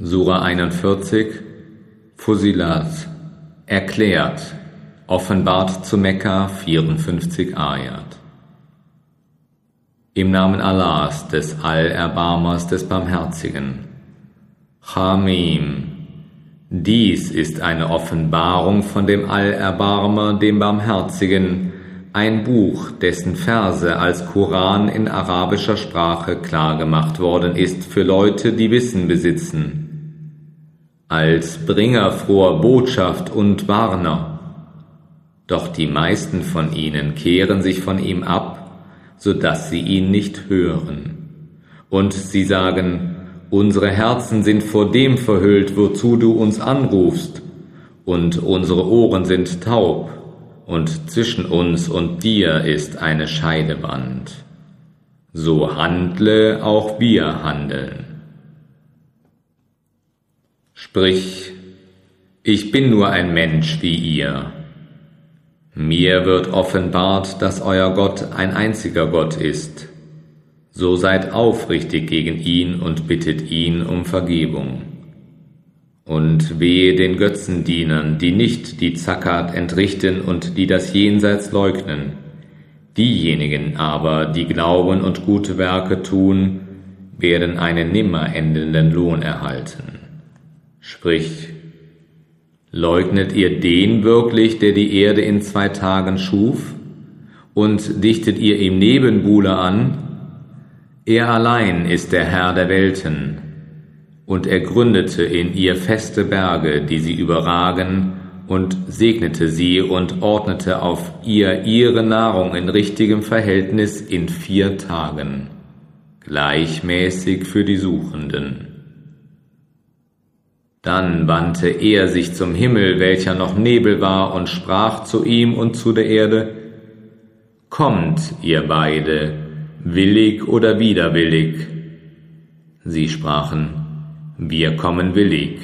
Sura 41 Fusilat erklärt, offenbart zu Mekka 54 Ayat. Im Namen Allahs, des Allerbarmers, des Barmherzigen. Hamim. Dies ist eine Offenbarung von dem Allerbarmer, dem Barmherzigen, ein Buch, dessen Verse als Koran in arabischer Sprache klargemacht worden ist für Leute, die Wissen besitzen als Bringer froher Botschaft und Warner. Doch die meisten von ihnen kehren sich von ihm ab, so dass sie ihn nicht hören. Und sie sagen, unsere Herzen sind vor dem verhüllt, wozu du uns anrufst, und unsere Ohren sind taub, und zwischen uns und dir ist eine Scheidewand. So handle auch wir handeln. Sprich, ich bin nur ein Mensch wie ihr. Mir wird offenbart, dass euer Gott ein einziger Gott ist. So seid aufrichtig gegen ihn und bittet ihn um Vergebung. Und wehe den Götzendienern, die nicht die Zakat entrichten und die das Jenseits leugnen. Diejenigen aber, die glauben und gute Werke tun, werden einen nimmer endenden Lohn erhalten. Sprich, leugnet ihr den wirklich, der die Erde in zwei Tagen schuf? Und dichtet ihr ihm Nebenbuhler an? Er allein ist der Herr der Welten, und er gründete in ihr feste Berge, die sie überragen, und segnete sie und ordnete auf ihr ihre Nahrung in richtigem Verhältnis in vier Tagen, gleichmäßig für die Suchenden. Dann wandte er sich zum Himmel, welcher noch Nebel war, und sprach zu ihm und zu der Erde, Kommt, ihr beide, willig oder widerwillig? Sie sprachen, Wir kommen willig.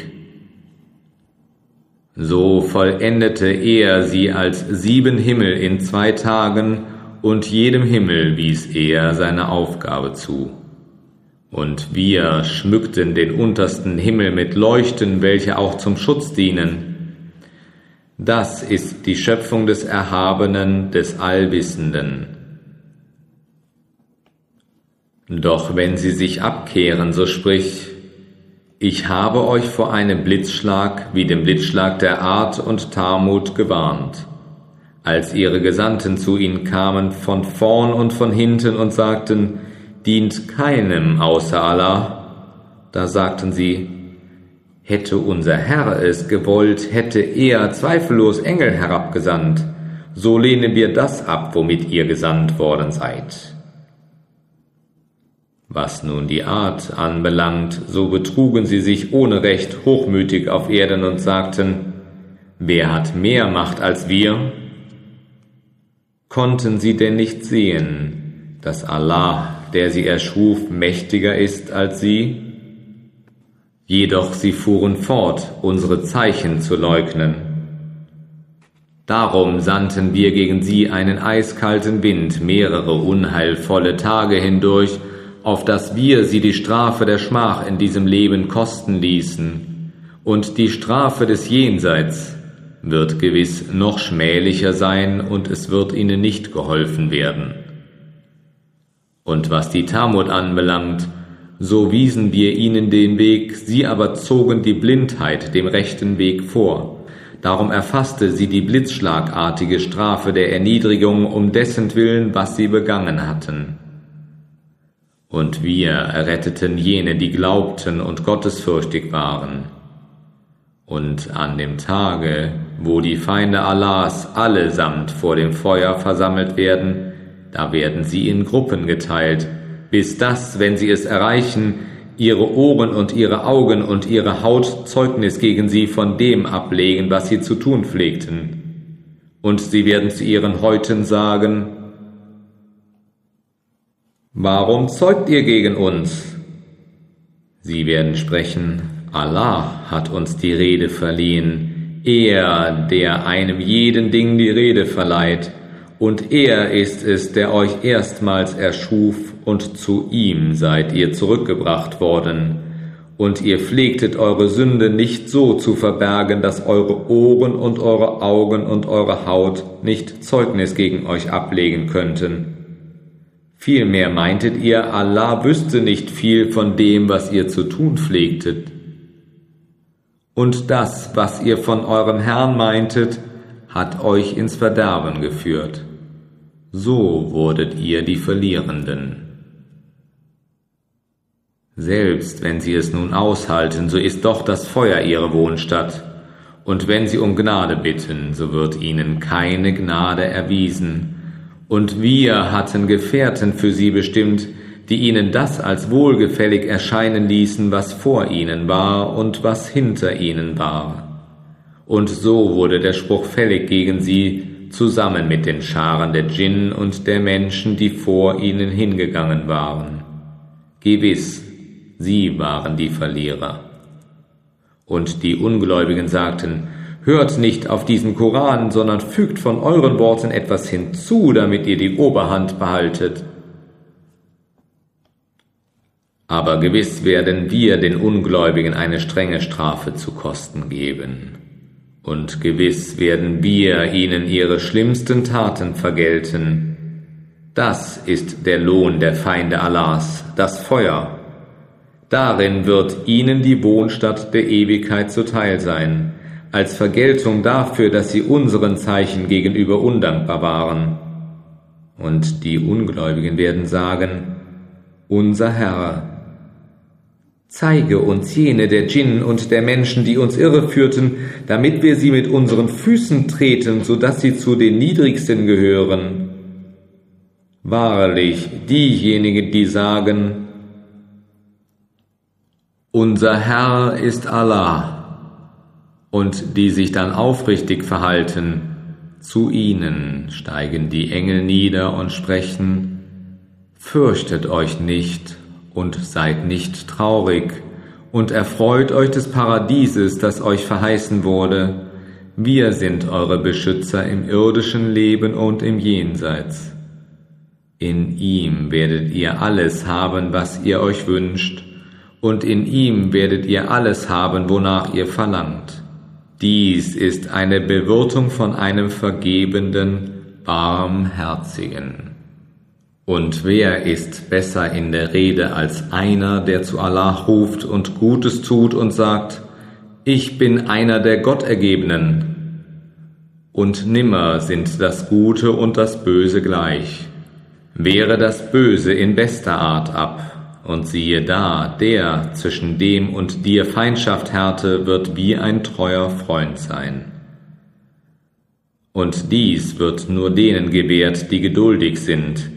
So vollendete er sie als sieben Himmel in zwei Tagen, und jedem Himmel wies er seine Aufgabe zu. Und wir schmückten den untersten Himmel mit Leuchten, welche auch zum Schutz dienen. Das ist die Schöpfung des Erhabenen, des Allwissenden. Doch wenn sie sich abkehren, so sprich, ich habe euch vor einem Blitzschlag wie dem Blitzschlag der Art und Tarmut gewarnt, als ihre Gesandten zu ihnen kamen von vorn und von hinten und sagten, dient keinem außer Allah. Da sagten sie, hätte unser Herr es gewollt, hätte er zweifellos Engel herabgesandt, so lehnen wir das ab, womit ihr gesandt worden seid. Was nun die Art anbelangt, so betrugen sie sich ohne Recht hochmütig auf Erden und sagten, wer hat mehr Macht als wir? Konnten sie denn nicht sehen, dass Allah der sie erschuf, mächtiger ist als sie? Jedoch sie fuhren fort, unsere Zeichen zu leugnen. Darum sandten wir gegen sie einen eiskalten Wind mehrere unheilvolle Tage hindurch, auf dass wir sie die Strafe der Schmach in diesem Leben kosten ließen, und die Strafe des Jenseits wird gewiss noch schmählicher sein, und es wird ihnen nicht geholfen werden. Und was die Talmud anbelangt, so wiesen wir ihnen den Weg, sie aber zogen die Blindheit dem rechten Weg vor. Darum erfasste sie die blitzschlagartige Strafe der Erniedrigung um dessen Willen, was sie begangen hatten. Und wir erretteten jene, die glaubten und gottesfürchtig waren. Und an dem Tage, wo die Feinde Allahs allesamt vor dem Feuer versammelt werden, da werden sie in Gruppen geteilt, bis das, wenn sie es erreichen, ihre Ohren und ihre Augen und ihre Haut Zeugnis gegen sie von dem ablegen, was sie zu tun pflegten. Und sie werden zu ihren Häuten sagen, Warum zeugt ihr gegen uns? Sie werden sprechen, Allah hat uns die Rede verliehen, er, der einem jeden Ding die Rede verleiht, und er ist es, der euch erstmals erschuf, und zu ihm seid ihr zurückgebracht worden, und ihr pflegtet eure Sünde nicht so zu verbergen, dass eure Ohren und eure Augen und eure Haut nicht Zeugnis gegen euch ablegen könnten. Vielmehr meintet ihr, Allah wüsste nicht viel von dem, was ihr zu tun pflegtet. Und das, was ihr von eurem Herrn meintet, hat euch ins Verderben geführt. So wurdet ihr die Verlierenden. Selbst wenn sie es nun aushalten, so ist doch das Feuer ihre Wohnstatt, und wenn sie um Gnade bitten, so wird ihnen keine Gnade erwiesen. Und wir hatten Gefährten für sie bestimmt, die ihnen das als wohlgefällig erscheinen ließen, was vor ihnen war und was hinter ihnen war. Und so wurde der Spruch fällig gegen sie, zusammen mit den Scharen der Djinn und der Menschen, die vor ihnen hingegangen waren. Gewiss, sie waren die Verlierer. Und die Ungläubigen sagten, Hört nicht auf diesen Koran, sondern fügt von euren Worten etwas hinzu, damit ihr die Oberhand behaltet. Aber gewiss werden wir den Ungläubigen eine strenge Strafe zu Kosten geben. Und gewiss werden wir ihnen ihre schlimmsten Taten vergelten. Das ist der Lohn der Feinde Allahs, das Feuer, Darin wird ihnen die Wohnstatt der Ewigkeit zuteil sein, als Vergeltung dafür, dass sie unseren Zeichen gegenüber undankbar waren. Und die Ungläubigen werden sagen, unser Herr, zeige uns jene der Djinn und der Menschen, die uns irreführten, damit wir sie mit unseren Füßen treten, so dass sie zu den Niedrigsten gehören. Wahrlich, diejenigen, die sagen, unser Herr ist Allah, und die sich dann aufrichtig verhalten, zu ihnen steigen die Engel nieder und sprechen, Fürchtet euch nicht und seid nicht traurig und erfreut euch des Paradieses, das euch verheißen wurde. Wir sind eure Beschützer im irdischen Leben und im Jenseits. In ihm werdet ihr alles haben, was ihr euch wünscht, und in ihm werdet ihr alles haben, wonach ihr verlangt. Dies ist eine Bewirtung von einem vergebenden, barmherzigen. Und wer ist besser in der Rede als einer, der zu Allah ruft und Gutes tut und sagt, ich bin einer der Gottergebenen. Und nimmer sind das Gute und das Böse gleich. Wehre das Böse in bester Art ab und siehe da, der zwischen dem und dir Feindschaft härte, wird wie ein treuer Freund sein. Und dies wird nur denen gewährt, die geduldig sind,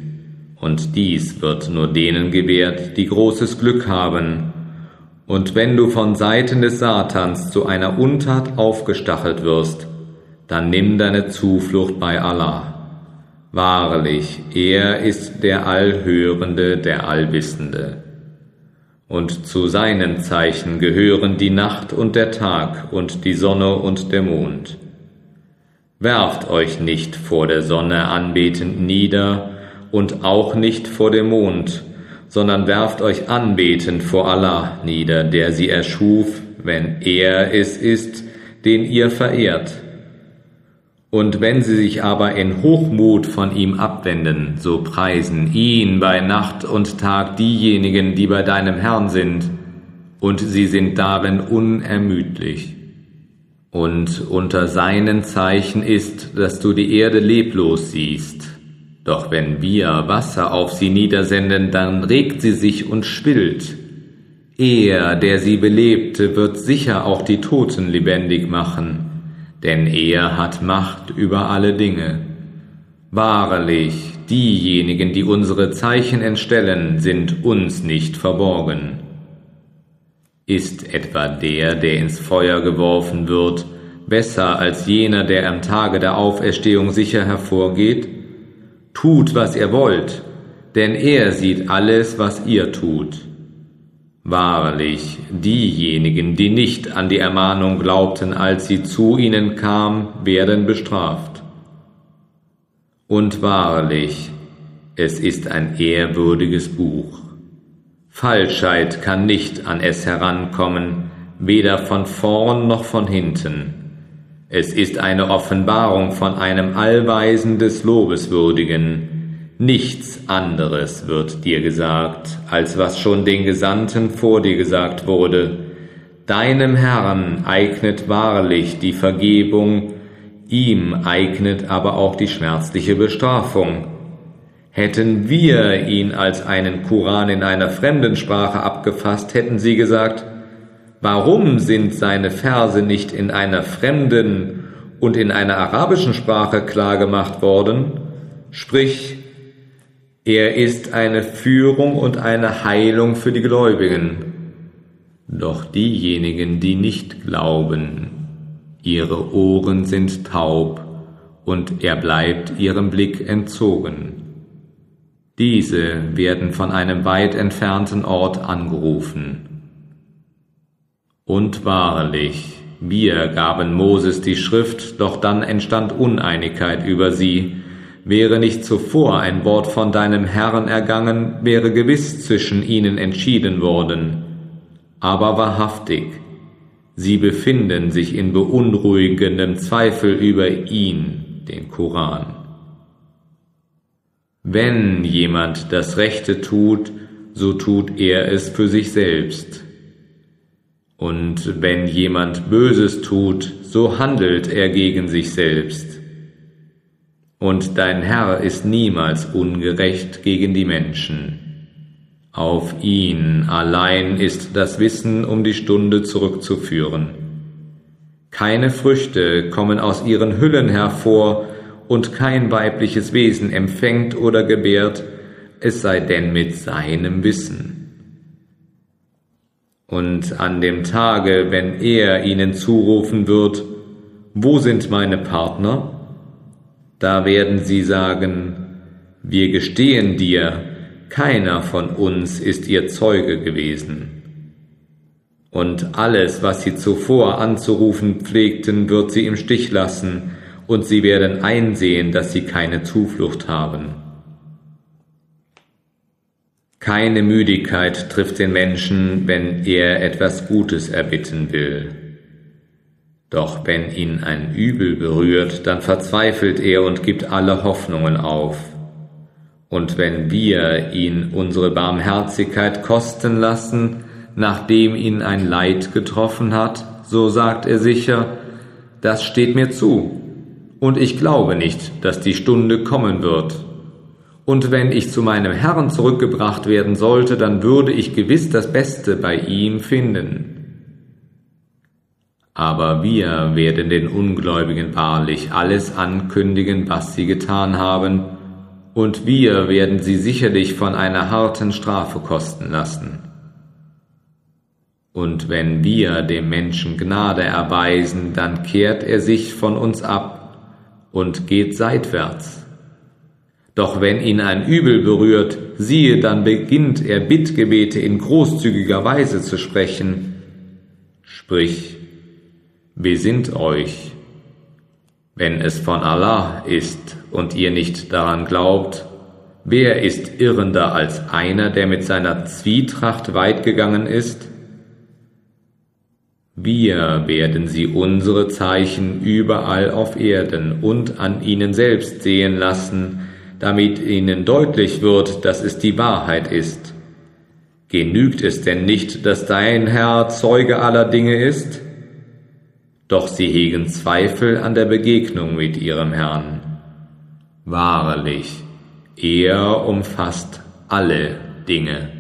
und dies wird nur denen gewährt, die großes Glück haben. Und wenn du von Seiten des Satans zu einer Untat aufgestachelt wirst, dann nimm deine Zuflucht bei Allah. Wahrlich, er ist der Allhörende, der Allwissende. Und zu seinen Zeichen gehören die Nacht und der Tag und die Sonne und der Mond. Werft euch nicht vor der Sonne anbetend nieder und auch nicht vor dem Mond, sondern werft euch anbetend vor Allah nieder, der sie erschuf, wenn er es ist, den ihr verehrt und wenn sie sich aber in Hochmut von ihm abwenden, so preisen ihn bei Nacht und Tag diejenigen, die bei deinem Herrn sind, und sie sind darin unermüdlich. Und unter seinen Zeichen ist, dass du die Erde leblos siehst. Doch wenn wir Wasser auf sie niedersenden, dann regt sie sich und schwillt. Er, der sie belebte, wird sicher auch die Toten lebendig machen denn er hat Macht über alle Dinge. Wahrlich, diejenigen, die unsere Zeichen entstellen, sind uns nicht verborgen. Ist etwa der, der ins Feuer geworfen wird, besser als jener, der am Tage der Auferstehung sicher hervorgeht? Tut, was ihr wollt, denn er sieht alles, was ihr tut. Wahrlich, diejenigen, die nicht an die Ermahnung glaubten, als sie zu ihnen kam, werden bestraft. Und wahrlich, es ist ein ehrwürdiges Buch. Falschheit kann nicht an es herankommen, weder von vorn noch von hinten. Es ist eine Offenbarung von einem Allweisen des Lobeswürdigen. Nichts anderes wird dir gesagt, als was schon den Gesandten vor dir gesagt wurde. Deinem Herrn eignet wahrlich die Vergebung, ihm eignet aber auch die schmerzliche Bestrafung. Hätten wir ihn als einen Koran in einer fremden Sprache abgefasst, hätten sie gesagt, Warum sind seine Verse nicht in einer fremden und in einer arabischen Sprache klargemacht worden? Sprich, er ist eine Führung und eine Heilung für die Gläubigen. Doch diejenigen, die nicht glauben, ihre Ohren sind taub und er bleibt ihrem Blick entzogen. Diese werden von einem weit entfernten Ort angerufen. Und wahrlich, wir gaben Moses die Schrift, doch dann entstand Uneinigkeit über sie. Wäre nicht zuvor ein Wort von deinem Herrn ergangen, wäre gewiss zwischen ihnen entschieden worden. Aber wahrhaftig, sie befinden sich in beunruhigendem Zweifel über ihn, den Koran. Wenn jemand das Rechte tut, so tut er es für sich selbst. Und wenn jemand Böses tut, so handelt er gegen sich selbst. Und dein Herr ist niemals ungerecht gegen die Menschen. Auf ihn allein ist das Wissen, um die Stunde zurückzuführen. Keine Früchte kommen aus ihren Hüllen hervor, und kein weibliches Wesen empfängt oder gebärt, es sei denn mit seinem Wissen. Und an dem Tage, wenn er ihnen zurufen wird, wo sind meine Partner? Da werden sie sagen, wir gestehen dir, keiner von uns ist ihr Zeuge gewesen. Und alles, was sie zuvor anzurufen pflegten, wird sie im Stich lassen, und sie werden einsehen, dass sie keine Zuflucht haben. Keine Müdigkeit trifft den Menschen, wenn er etwas Gutes erbitten will. Doch wenn ihn ein Übel berührt, dann verzweifelt er und gibt alle Hoffnungen auf. Und wenn wir ihn unsere Barmherzigkeit kosten lassen, nachdem ihn ein Leid getroffen hat, so sagt er sicher, das steht mir zu, und ich glaube nicht, dass die Stunde kommen wird, und wenn ich zu meinem Herrn zurückgebracht werden sollte, dann würde ich gewiss das Beste bei ihm finden. Aber wir werden den Ungläubigen wahrlich alles ankündigen, was sie getan haben, und wir werden sie sicherlich von einer harten Strafe kosten lassen. Und wenn wir dem Menschen Gnade erweisen, dann kehrt er sich von uns ab und geht seitwärts. Doch wenn ihn ein Übel berührt, siehe, dann beginnt er Bittgebete in großzügiger Weise zu sprechen. Sprich, besinnt euch. Wenn es von Allah ist und ihr nicht daran glaubt, wer ist irrender als einer, der mit seiner Zwietracht weit gegangen ist? Wir werden sie unsere Zeichen überall auf Erden und an ihnen selbst sehen lassen, damit ihnen deutlich wird, dass es die Wahrheit ist. Genügt es denn nicht, dass dein Herr Zeuge aller Dinge ist? Doch sie hegen Zweifel an der Begegnung mit ihrem Herrn. Wahrlich, er umfasst alle Dinge.